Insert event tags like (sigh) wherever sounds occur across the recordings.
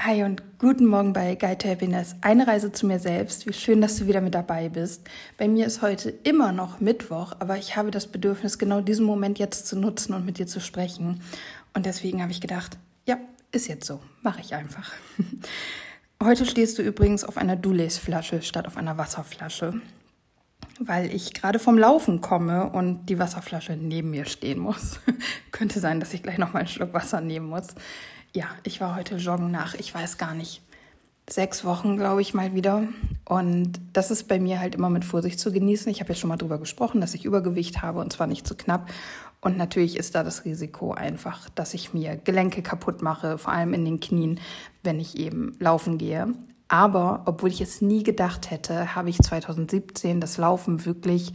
Hi und guten Morgen bei Guide to Happiness. Eine Reise zu mir selbst. Wie schön, dass du wieder mit dabei bist. Bei mir ist heute immer noch Mittwoch, aber ich habe das Bedürfnis, genau diesen Moment jetzt zu nutzen und mit dir zu sprechen. Und deswegen habe ich gedacht, ja, ist jetzt so. Mache ich einfach. (laughs) Heute stehst du übrigens auf einer Dulles-Flasche statt auf einer Wasserflasche, weil ich gerade vom Laufen komme und die Wasserflasche neben mir stehen muss. (laughs) Könnte sein, dass ich gleich noch mal einen Schluck Wasser nehmen muss ja, ich war heute joggen nach, ich weiß gar nicht, sechs Wochen, glaube ich, mal wieder. Und das ist bei mir halt immer mit Vorsicht zu genießen. Ich habe ja schon mal darüber gesprochen, dass ich Übergewicht habe und zwar nicht zu knapp. Und natürlich ist da das Risiko einfach, dass ich mir Gelenke kaputt mache, vor allem in den Knien, wenn ich eben laufen gehe. Aber obwohl ich es nie gedacht hätte, habe ich 2017 das Laufen wirklich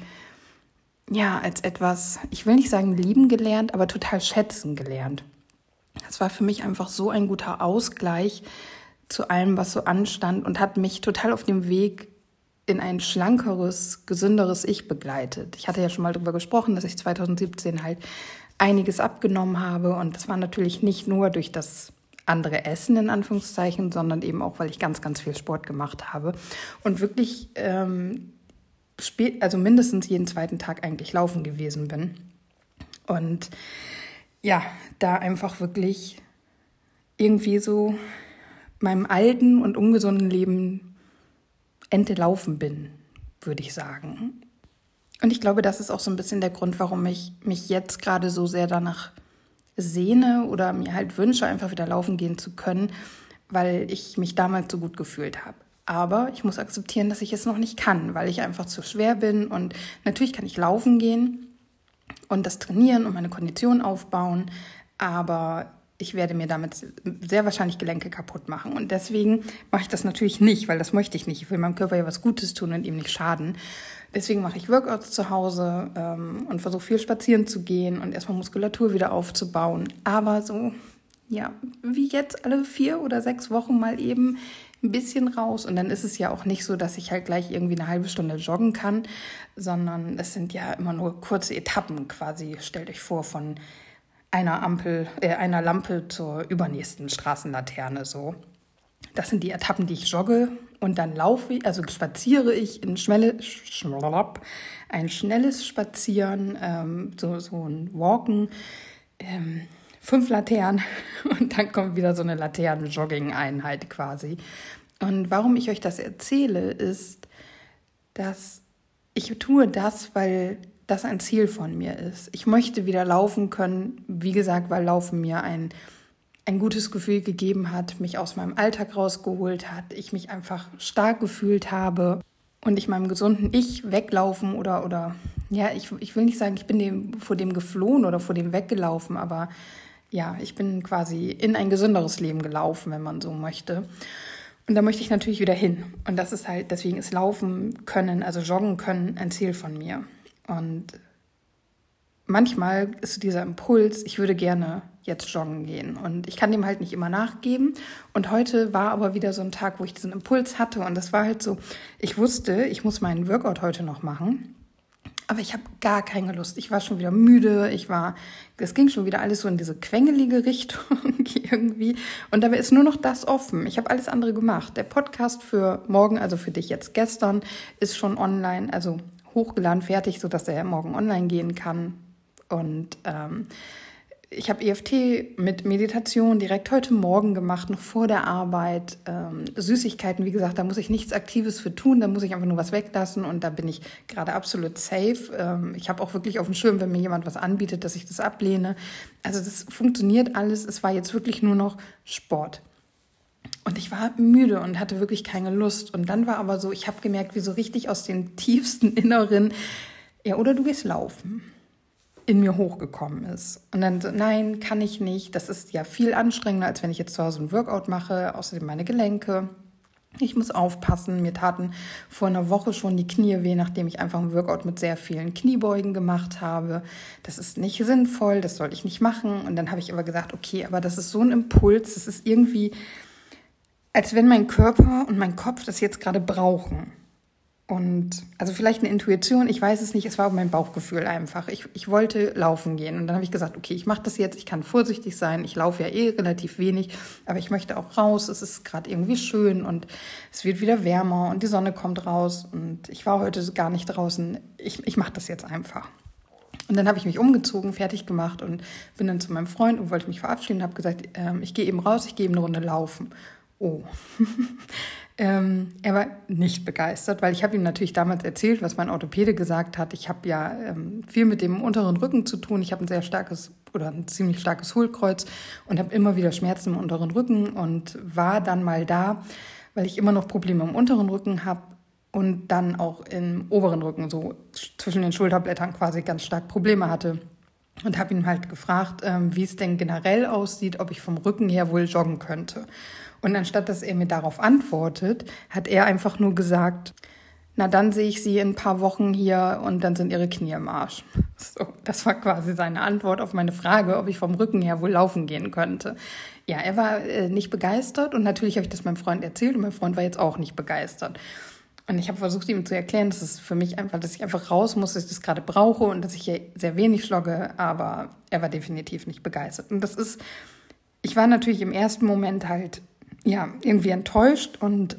ja als etwas, ich will nicht sagen lieben gelernt, aber total schätzen gelernt. Es war für mich einfach so ein guter Ausgleich zu allem, was so anstand und hat mich total auf dem Weg in ein schlankeres, gesünderes Ich begleitet. Ich hatte ja schon mal darüber gesprochen, dass ich 2017 halt einiges abgenommen habe und das war natürlich nicht nur durch das andere Essen in Anführungszeichen, sondern eben auch, weil ich ganz, ganz viel Sport gemacht habe und wirklich ähm, spät, also mindestens jeden zweiten Tag eigentlich laufen gewesen bin. Und ja, da einfach wirklich irgendwie so meinem alten und ungesunden Leben entlaufen bin, würde ich sagen. Und ich glaube, das ist auch so ein bisschen der Grund, warum ich mich jetzt gerade so sehr danach sehne oder mir halt wünsche, einfach wieder laufen gehen zu können, weil ich mich damals so gut gefühlt habe. Aber ich muss akzeptieren, dass ich es noch nicht kann, weil ich einfach zu schwer bin. Und natürlich kann ich laufen gehen, und das trainieren und meine Kondition aufbauen. Aber ich werde mir damit sehr wahrscheinlich Gelenke kaputt machen. Und deswegen mache ich das natürlich nicht, weil das möchte ich nicht. Ich will meinem Körper ja was Gutes tun und ihm nicht schaden. Deswegen mache ich Workouts zu Hause ähm, und versuche viel spazieren zu gehen und erstmal Muskulatur wieder aufzubauen. Aber so, ja, wie jetzt alle vier oder sechs Wochen mal eben ein bisschen raus. Und dann ist es ja auch nicht so, dass ich halt gleich irgendwie eine halbe Stunde joggen kann, sondern es sind ja immer nur kurze Etappen quasi. Stellt euch vor, von einer Ampel, äh, einer Lampe zur übernächsten Straßenlaterne so. Das sind die Etappen, die ich jogge und dann laufe ich, also spaziere ich in schnelle, ein schnelles Spazieren, ähm, so, so ein Walken, ähm, fünf Laternen (laughs) und dann kommt wieder so eine Laternen-Jogging-Einheit quasi. Und warum ich euch das erzähle, ist, dass ich tue das, weil das ein Ziel von mir ist. Ich möchte wieder laufen können, wie gesagt, weil Laufen mir ein, ein gutes Gefühl gegeben hat, mich aus meinem Alltag rausgeholt hat, ich mich einfach stark gefühlt habe und ich meinem gesunden Ich weglaufen oder, oder ja, ich, ich will nicht sagen, ich bin dem, vor dem geflohen oder vor dem weggelaufen, aber ja, ich bin quasi in ein gesünderes Leben gelaufen, wenn man so möchte. Und da möchte ich natürlich wieder hin. Und das ist halt, deswegen ist Laufen können, also Joggen können, ein Ziel von mir. Und manchmal ist dieser Impuls, ich würde gerne jetzt joggen gehen. Und ich kann dem halt nicht immer nachgeben. Und heute war aber wieder so ein Tag, wo ich diesen Impuls hatte. Und das war halt so, ich wusste, ich muss meinen Workout heute noch machen. Aber ich habe gar keine Lust. Ich war schon wieder müde. Ich war, es ging schon wieder alles so in diese quengelige (laughs) Richtung irgendwie. Und dabei ist nur noch das offen. Ich habe alles andere gemacht. Der Podcast für morgen, also für dich jetzt gestern, ist schon online, also hochgeladen, fertig, sodass er morgen online gehen kann. Und ähm, ich habe EFT mit Meditation direkt heute Morgen gemacht, noch vor der Arbeit. Ähm, Süßigkeiten, wie gesagt, da muss ich nichts Aktives für tun, da muss ich einfach nur was weglassen und da bin ich gerade absolut safe. Ähm, ich habe auch wirklich auf dem Schirm, wenn mir jemand was anbietet, dass ich das ablehne. Also das funktioniert alles. Es war jetzt wirklich nur noch Sport. Und ich war müde und hatte wirklich keine Lust. Und dann war aber so, ich habe gemerkt, wie so richtig aus den tiefsten (laughs) Inneren, ja, oder du gehst laufen in mir hochgekommen ist. Und dann nein, kann ich nicht. Das ist ja viel anstrengender, als wenn ich jetzt zu Hause ein Workout mache. Außerdem meine Gelenke. Ich muss aufpassen. Mir taten vor einer Woche schon die Knie weh, nachdem ich einfach ein Workout mit sehr vielen Kniebeugen gemacht habe. Das ist nicht sinnvoll, das sollte ich nicht machen. Und dann habe ich aber gesagt, okay, aber das ist so ein Impuls, das ist irgendwie, als wenn mein Körper und mein Kopf das jetzt gerade brauchen. Und also vielleicht eine Intuition, ich weiß es nicht, es war mein Bauchgefühl einfach. Ich, ich wollte laufen gehen und dann habe ich gesagt, okay, ich mache das jetzt, ich kann vorsichtig sein, ich laufe ja eh relativ wenig, aber ich möchte auch raus, es ist gerade irgendwie schön und es wird wieder wärmer und die Sonne kommt raus und ich war heute gar nicht draußen, ich, ich mache das jetzt einfach. Und dann habe ich mich umgezogen, fertig gemacht und bin dann zu meinem Freund und wollte mich verabschieden und habe gesagt, ähm, ich gehe eben raus, ich gehe eben eine Runde laufen. Oh. (laughs) Ähm, er war nicht begeistert, weil ich habe ihm natürlich damals erzählt, was mein Orthopäde gesagt hat. Ich habe ja ähm, viel mit dem unteren Rücken zu tun. Ich habe ein sehr starkes oder ein ziemlich starkes Hohlkreuz und habe immer wieder Schmerzen im unteren Rücken und war dann mal da, weil ich immer noch Probleme im unteren Rücken habe und dann auch im oberen Rücken, so zwischen den Schulterblättern quasi ganz stark Probleme hatte. Und habe ihn halt gefragt, ähm, wie es denn generell aussieht, ob ich vom Rücken her wohl joggen könnte. Und anstatt dass er mir darauf antwortet, hat er einfach nur gesagt, na dann sehe ich sie in ein paar Wochen hier und dann sind ihre Knie im Arsch. (laughs) So, das war quasi seine Antwort auf meine Frage, ob ich vom Rücken her wohl laufen gehen könnte. Ja, er war äh, nicht begeistert und natürlich habe ich das meinem Freund erzählt und mein Freund war jetzt auch nicht begeistert. Und ich habe versucht, ihm zu erklären, dass es für mich einfach, dass ich einfach raus muss, dass ich das gerade brauche und dass ich hier sehr wenig schlogge, aber er war definitiv nicht begeistert. Und das ist, ich war natürlich im ersten Moment halt ja, irgendwie enttäuscht und,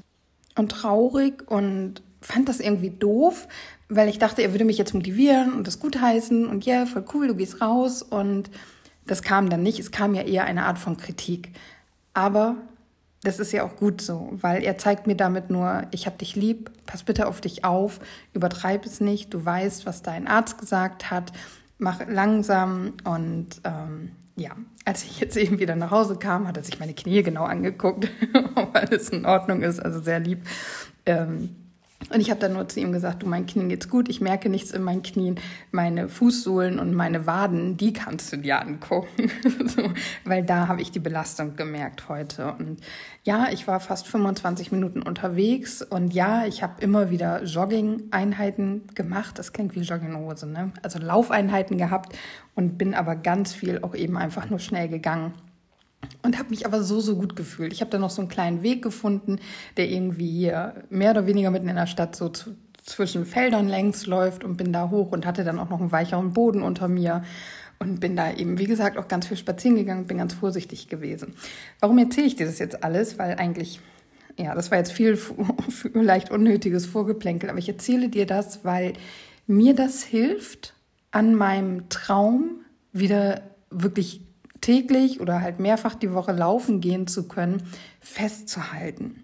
und traurig und fand das irgendwie doof, weil ich dachte, er würde mich jetzt motivieren und das gutheißen und ja, yeah, voll cool, du gehst raus und das kam dann nicht. Es kam ja eher eine Art von Kritik. Aber das ist ja auch gut so, weil er zeigt mir damit nur, ich habe dich lieb, pass bitte auf dich auf, übertreib es nicht, du weißt, was dein Arzt gesagt hat, mach langsam und ähm, ja, als ich jetzt eben wieder nach Hause kam, hat er sich meine Knie genau angeguckt, (laughs) ob alles in Ordnung ist, also sehr lieb. Ähm, und ich habe dann nur zu ihm gesagt, du, mein Knie geht's gut, ich merke nichts in meinen Knien, meine Fußsohlen und meine Waden, die kannst du dir angucken, (laughs) so, weil da habe ich die Belastung gemerkt heute. Und ja, ich war fast 25 Minuten unterwegs. Und ja, ich habe immer wieder Jogging-Einheiten gemacht, das klingt wie Jogginghose, ne? also Laufeinheiten gehabt und bin aber ganz viel auch eben einfach nur schnell gegangen und habe mich aber so, so gut gefühlt. Ich habe da noch so einen kleinen Weg gefunden, der irgendwie hier mehr oder weniger mitten in der Stadt so zu, zwischen Feldern längs läuft und bin da hoch und hatte dann auch noch einen weicheren Boden unter mir und bin da eben, wie gesagt, auch ganz viel spazieren gegangen, bin ganz vorsichtig gewesen. Warum erzähle ich dir das jetzt alles? Weil eigentlich, ja, das war jetzt viel (laughs) vielleicht unnötiges Vorgeplänkel, aber ich erzähle dir das, weil mir das hilft, an meinem Traum wieder wirklich täglich oder halt mehrfach die Woche laufen gehen zu können, festzuhalten.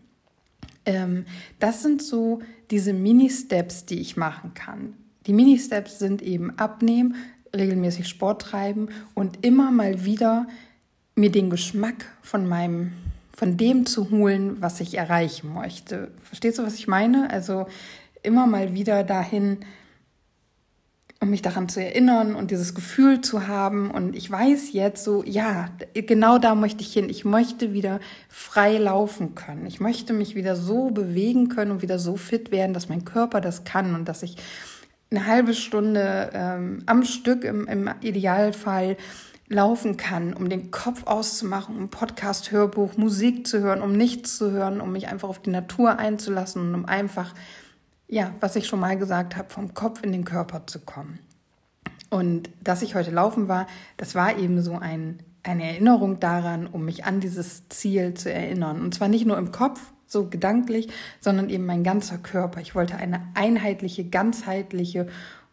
Ähm, das sind so diese Mini-Steps, die ich machen kann. Die Mini-Steps sind eben abnehmen, regelmäßig Sport treiben und immer mal wieder mir den Geschmack von meinem von dem zu holen, was ich erreichen möchte. Verstehst du, was ich meine? Also immer mal wieder dahin um mich daran zu erinnern und dieses Gefühl zu haben. Und ich weiß jetzt so, ja, genau da möchte ich hin. Ich möchte wieder frei laufen können. Ich möchte mich wieder so bewegen können und wieder so fit werden, dass mein Körper das kann und dass ich eine halbe Stunde ähm, am Stück im, im Idealfall laufen kann, um den Kopf auszumachen, um Podcast, Hörbuch, Musik zu hören, um nichts zu hören, um mich einfach auf die Natur einzulassen und um einfach ja, was ich schon mal gesagt habe, vom Kopf in den Körper zu kommen. Und dass ich heute laufen war, das war eben so ein, eine Erinnerung daran, um mich an dieses Ziel zu erinnern. Und zwar nicht nur im Kopf, so gedanklich, sondern eben mein ganzer Körper. Ich wollte eine einheitliche, ganzheitliche,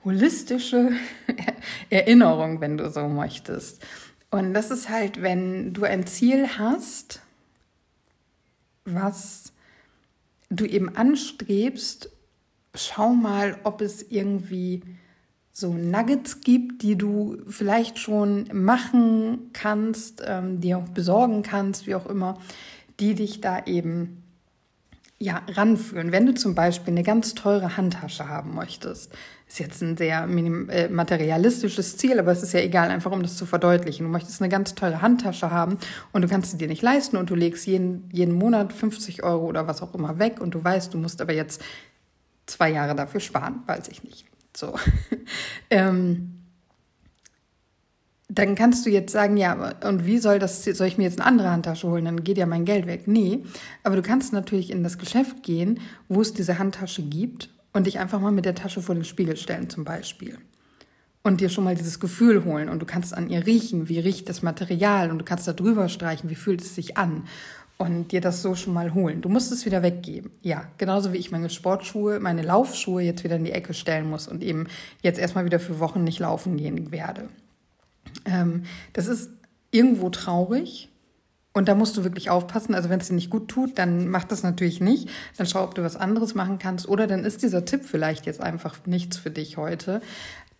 holistische (laughs) Erinnerung, wenn du so möchtest. Und das ist halt, wenn du ein Ziel hast, was du eben anstrebst schau mal, ob es irgendwie so Nuggets gibt, die du vielleicht schon machen kannst, ähm, die auch besorgen kannst, wie auch immer, die dich da eben ja, ranführen. Wenn du zum Beispiel eine ganz teure Handtasche haben möchtest, ist jetzt ein sehr äh, materialistisches Ziel, aber es ist ja egal, einfach um das zu verdeutlichen. Du möchtest eine ganz teure Handtasche haben und du kannst sie dir nicht leisten und du legst jeden, jeden Monat 50 Euro oder was auch immer weg und du weißt, du musst aber jetzt zwei Jahre dafür sparen, weiß ich nicht. So. (laughs) ähm, dann kannst du jetzt sagen, ja, und wie soll das, soll ich mir jetzt eine andere Handtasche holen? Dann geht ja mein Geld weg. Nee, aber du kannst natürlich in das Geschäft gehen, wo es diese Handtasche gibt und dich einfach mal mit der Tasche vor den Spiegel stellen zum Beispiel. Und dir schon mal dieses Gefühl holen und du kannst an ihr riechen, wie riecht das Material und du kannst da drüber streichen, wie fühlt es sich an und dir das so schon mal holen. Du musst es wieder weggeben. Ja, genauso wie ich meine Sportschuhe, meine Laufschuhe jetzt wieder in die Ecke stellen muss und eben jetzt erstmal wieder für Wochen nicht laufen gehen werde. Ähm, das ist irgendwo traurig. Und da musst du wirklich aufpassen. Also wenn es dir nicht gut tut, dann mach das natürlich nicht. Dann schau, ob du was anderes machen kannst. Oder dann ist dieser Tipp vielleicht jetzt einfach nichts für dich heute.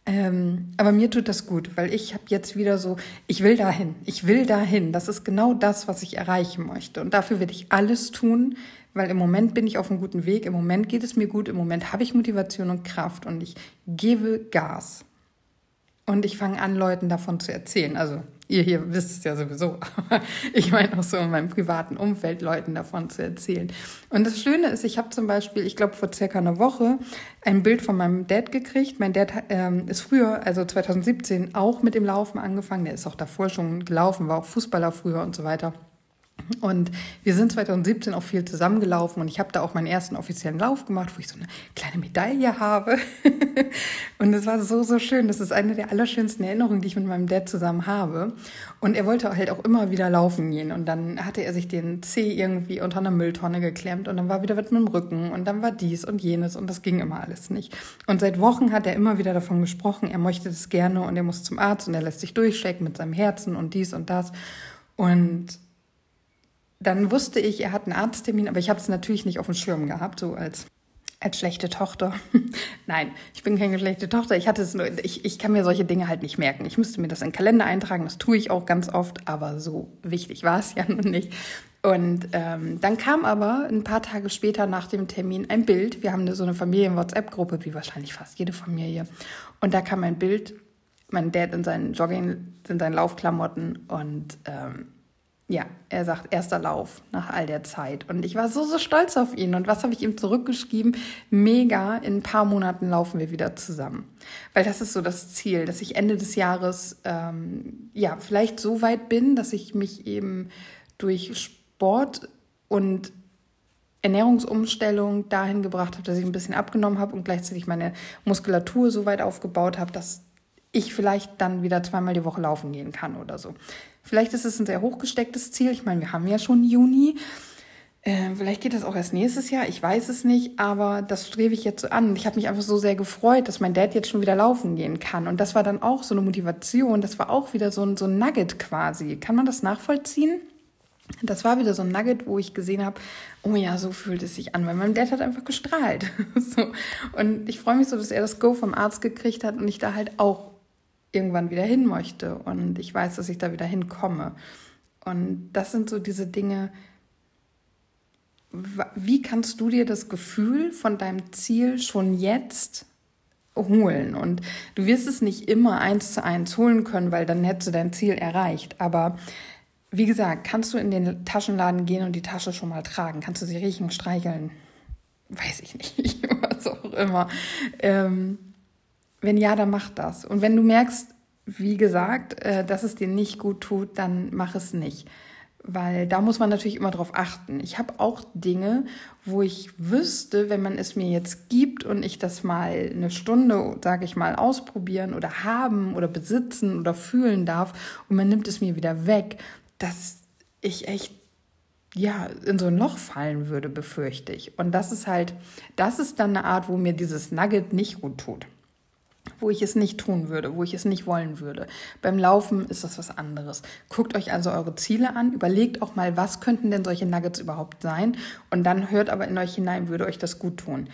Ähm, aber mir tut das gut, weil ich habe jetzt wieder so, ich will dahin, ich will dahin. Das ist genau das, was ich erreichen möchte. Und dafür werde ich alles tun, weil im Moment bin ich auf einem guten Weg, im Moment geht es mir gut, im Moment habe ich Motivation und Kraft und ich gebe Gas. Und ich fange an, Leuten davon zu erzählen. Also ihr hier wisst es ja sowieso, (laughs) aber ich meine auch so in meinem privaten Umfeld Leuten davon zu erzählen. Und das Schöne ist, ich habe zum Beispiel, ich glaube vor circa einer Woche, ein Bild von meinem Dad gekriegt. Mein Dad ähm, ist früher, also 2017, auch mit dem Laufen angefangen. Der ist auch davor schon gelaufen, war auch Fußballer früher und so weiter. Und wir sind 2017 auch viel zusammengelaufen und ich habe da auch meinen ersten offiziellen Lauf gemacht, wo ich so eine kleine Medaille habe. (laughs) und es war so, so schön. Das ist eine der allerschönsten Erinnerungen, die ich mit meinem Dad zusammen habe. Und er wollte halt auch immer wieder laufen gehen. Und dann hatte er sich den Zeh irgendwie unter einer Mülltonne geklemmt und dann war wieder was mit dem Rücken und dann war dies und jenes und das ging immer alles nicht. Und seit Wochen hat er immer wieder davon gesprochen, er möchte das gerne und er muss zum Arzt und er lässt sich durchchecken mit seinem Herzen und dies und das. Und dann wusste ich, er hat einen Arzttermin, aber ich habe es natürlich nicht auf dem Schirm gehabt, so als als schlechte Tochter. (laughs) Nein, ich bin keine schlechte Tochter. Ich hatte es nur, ich, ich kann mir solche Dinge halt nicht merken. Ich müsste mir das in den Kalender eintragen, das tue ich auch ganz oft, aber so wichtig war es ja (laughs) nun nicht. Und ähm, dann kam aber ein paar Tage später nach dem Termin ein Bild. Wir haben so eine Familien-WhatsApp-Gruppe, wie wahrscheinlich fast jede Familie. Und da kam ein Bild, mein Dad in seinen Jogging, in seinen Laufklamotten und ähm, ja, er sagt, erster Lauf nach all der Zeit. Und ich war so, so stolz auf ihn. Und was habe ich ihm zurückgeschrieben? Mega, in ein paar Monaten laufen wir wieder zusammen. Weil das ist so das Ziel, dass ich Ende des Jahres, ähm, ja, vielleicht so weit bin, dass ich mich eben durch Sport und Ernährungsumstellung dahin gebracht habe, dass ich ein bisschen abgenommen habe und gleichzeitig meine Muskulatur so weit aufgebaut habe, dass ich vielleicht dann wieder zweimal die Woche laufen gehen kann oder so. Vielleicht ist es ein sehr hochgestecktes Ziel. Ich meine, wir haben ja schon Juni. Äh, vielleicht geht das auch erst nächstes Jahr. Ich weiß es nicht, aber das strebe ich jetzt so an. Ich habe mich einfach so sehr gefreut, dass mein Dad jetzt schon wieder laufen gehen kann. Und das war dann auch so eine Motivation. Das war auch wieder so ein, so ein Nugget quasi. Kann man das nachvollziehen? Das war wieder so ein Nugget, wo ich gesehen habe, oh ja, so fühlt es sich an, weil mein Dad hat einfach gestrahlt. (laughs) so. Und ich freue mich so, dass er das Go vom Arzt gekriegt hat und ich da halt auch irgendwann wieder hin möchte und ich weiß, dass ich da wieder hinkomme. Und das sind so diese Dinge, wie kannst du dir das Gefühl von deinem Ziel schon jetzt holen? Und du wirst es nicht immer eins zu eins holen können, weil dann hättest du dein Ziel erreicht. Aber wie gesagt, kannst du in den Taschenladen gehen und die Tasche schon mal tragen? Kannst du sie riechen, streicheln? Weiß ich nicht, (laughs) was auch immer. Ähm, wenn ja, dann mach das. Und wenn du merkst, wie gesagt, äh, dass es dir nicht gut tut, dann mach es nicht. Weil da muss man natürlich immer drauf achten. Ich habe auch Dinge, wo ich wüsste, wenn man es mir jetzt gibt und ich das mal eine Stunde, sage ich mal, ausprobieren oder haben oder besitzen oder fühlen darf und man nimmt es mir wieder weg, dass ich echt ja, in so ein Loch fallen würde, befürchte ich. Und das ist halt, das ist dann eine Art, wo mir dieses Nugget nicht gut tut wo ich es nicht tun würde, wo ich es nicht wollen würde. Beim Laufen ist das was anderes. Guckt euch also eure Ziele an, überlegt auch mal, was könnten denn solche Nuggets überhaupt sein und dann hört aber in euch hinein, würde euch das gut tun.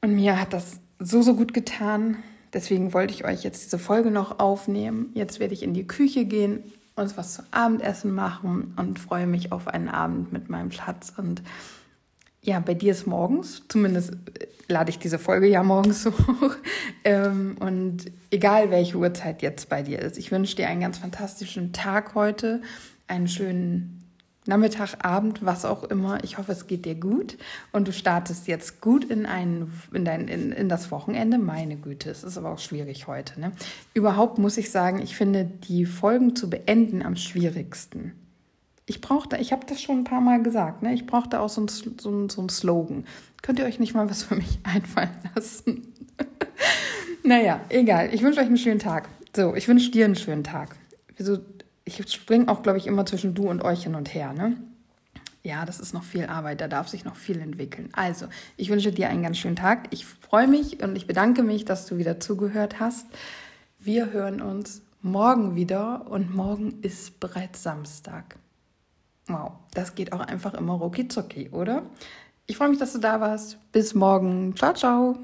Und mir hat das so, so gut getan. Deswegen wollte ich euch jetzt diese Folge noch aufnehmen. Jetzt werde ich in die Küche gehen, uns was zum Abendessen machen und freue mich auf einen Abend mit meinem Schatz und ja, bei dir ist morgens, zumindest äh, lade ich diese Folge ja morgens so (laughs) hoch. Ähm, und egal welche Uhrzeit jetzt bei dir ist, ich wünsche dir einen ganz fantastischen Tag heute, einen schönen Nachmittag, Abend, was auch immer. Ich hoffe, es geht dir gut und du startest jetzt gut in, einen, in, dein, in, in das Wochenende. Meine Güte, es ist aber auch schwierig heute. Ne? Überhaupt muss ich sagen, ich finde die Folgen zu beenden am schwierigsten. Ich brauchte, ich habe das schon ein paar Mal gesagt, ne? ich brauchte auch so ein, so, so ein Slogan. Könnt ihr euch nicht mal was für mich (laughs) einfallen lassen? (laughs) naja, egal. Ich wünsche euch einen schönen Tag. So, ich wünsche dir einen schönen Tag. Wieso? Ich springe auch, glaube ich, immer zwischen du und euch hin und her, ne? Ja, das ist noch viel Arbeit, da darf sich noch viel entwickeln. Also, ich wünsche dir einen ganz schönen Tag. Ich freue mich und ich bedanke mich, dass du wieder zugehört hast. Wir hören uns morgen wieder und morgen ist bereits Samstag. Wow, das geht auch einfach immer rucki oder? Ich freue mich, dass du da warst. Bis morgen. Ciao, ciao.